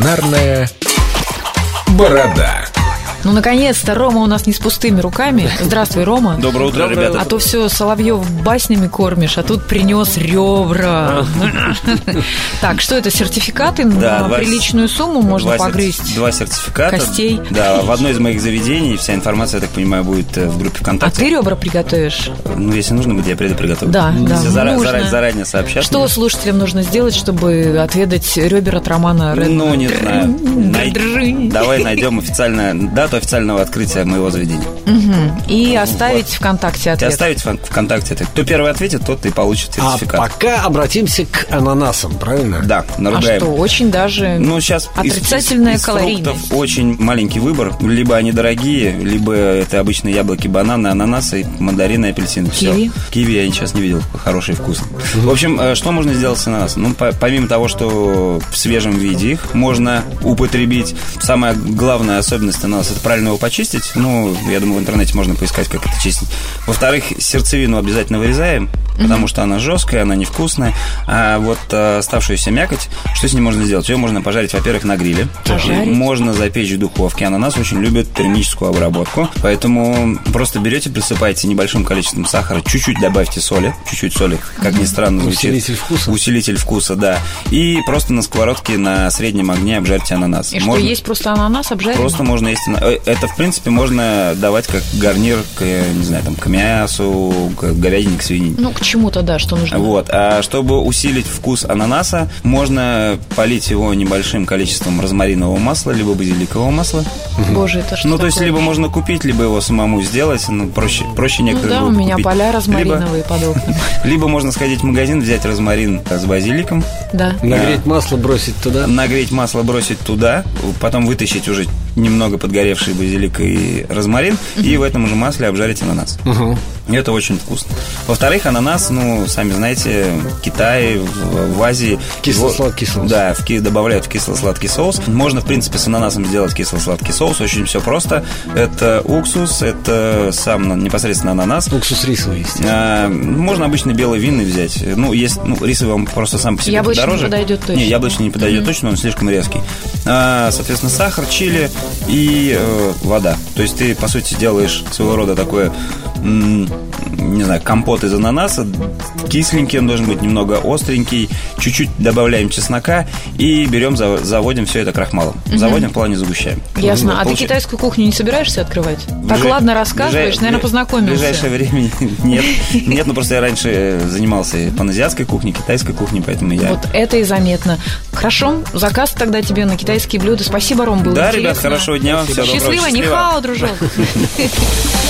Кулинарная борода. Ну, наконец-то, Рома у нас не с пустыми руками. Здравствуй, Рома. Доброе утро, ребята. А то все Соловьев баснями кормишь, а тут принес ребра. Так, что это, сертификаты на приличную сумму можно погрызть? Два сертификата. Костей. Да, в одной из моих заведений. Вся информация, я так понимаю, будет э, в группе А ВКонтакте. ты ребра приготовишь? Ну, если нужно будет, я приду приготовлю. Да, да, заранее сообщат. Что слушателям нужно сделать, чтобы отведать ребер от Романа Редмана? Ну, не знаю. Давай найдем официально дату официального открытия моего заведения. Мгм. И оставить ВКонтакте И ответ. оставить в ВКонтакте. это. Кто первый ответит, тот и получит А сертификат. пока обратимся к ананасам, правильно? Да, А наругаем. что, очень даже Ну, сейчас отрицательная из, из калорийность. фруктов очень маленький выбор. Либо они дорогие, либо это обычные яблоки, бананы, ананасы, мандарины, апельсины. Киви? Киви я сейчас не видел. Хороший вкус. В общем, э, что можно сделать с ананасом? Ну, по- помимо того, что в свежем виде их можно употребить, самая главная особенность ананаса – это правильно его почистить. Ну, я думаю, в интернете можно поискать, как это чистить. Во-вторых, сердцевину обязательно вырезаем, потому что она жесткая, она невкусная. А вот э, оставшуюся мякоть, что с ней можно сделать? Ее можно пожарить, во-первых, на гриле. Пожарить? Можно запечь в духовке. Ананас очень любит термическую обработку. Поэтому просто берете, присыпаете небольшим количеством сахара, чуть-чуть добавьте соли. Чуть-чуть соли, как ни странно звучит. Усилитель вкуса. Усилитель вкуса, да. И просто на сковородке на среднем огне обжарьте ананас. И что, Можно- есть просто ананас обжаренный? Просто можно есть... Это, в принципе, можно давать как гарнир к, не знаю, там, к мясу, к говядине, к свинине. Ну, к чему-то, да, что нужно. Вот. А чтобы усилить вкус ананаса, можно полить его небольшим количеством розмаринового масла, либо базиликового масла. Боже, это что ну, то есть, такое? либо можно купить, либо его самому сделать. Ну, проще, проще Ну некоторые да, у меня купить. поля Либо- розмариновые под окнами. Либо можно сходить в магазин, взять розмарин с базиликом, Да. Нагреть масло, бросить туда. нагреть масло, бросить туда, потом вытащить уже немного подгоревший базилик и розмарин, и в этом же масле обжарить ананас. И Это очень вкусно. Во-вторых, ананас, ну, сами знаете, в Китае, в, в Азии... Кисло-сладкий его- соус. Да, в добавляют в кисло-сладкий соус. Можно, в принципе, с ананасом сделать кисло-сладкий соус. Очень все просто. Это уксус, это сам непосредственно ананас. Уксус рисовый, естественно. А, можно обычно белый винный взять. Ну, есть, ну, рисовый вам просто сам по себе Яблочный дороже. не подойдет точно. Не, яблочный не подойдет точно, он слишком резкий. А, соответственно, сахар, чили и э, вода. То есть ты, по сути, делаешь своего рода такое, не знаю, компот из ананаса. Кисленький он должен быть, немного остренький. Чуть-чуть добавляем чеснока и берем, за- заводим все это крахмалом. Заводим в плане загущаем. Ясно. А ты Получи- китайскую кухню не собираешься открывать? Так Ближай- ладно рассказываешь, ближай- наверное, познакомился. В ближайшее время нет. Нет, ну просто я раньше занимался и паназиатской кухней, китайской кухней, поэтому я... Вот это и заметно. Хорошо, заказ тогда тебе на китайские блюда. Спасибо, Ром, было Да, интересно. ребят, хорошего дня всего доброго, Счастливо, счастливо. нихао, дружок.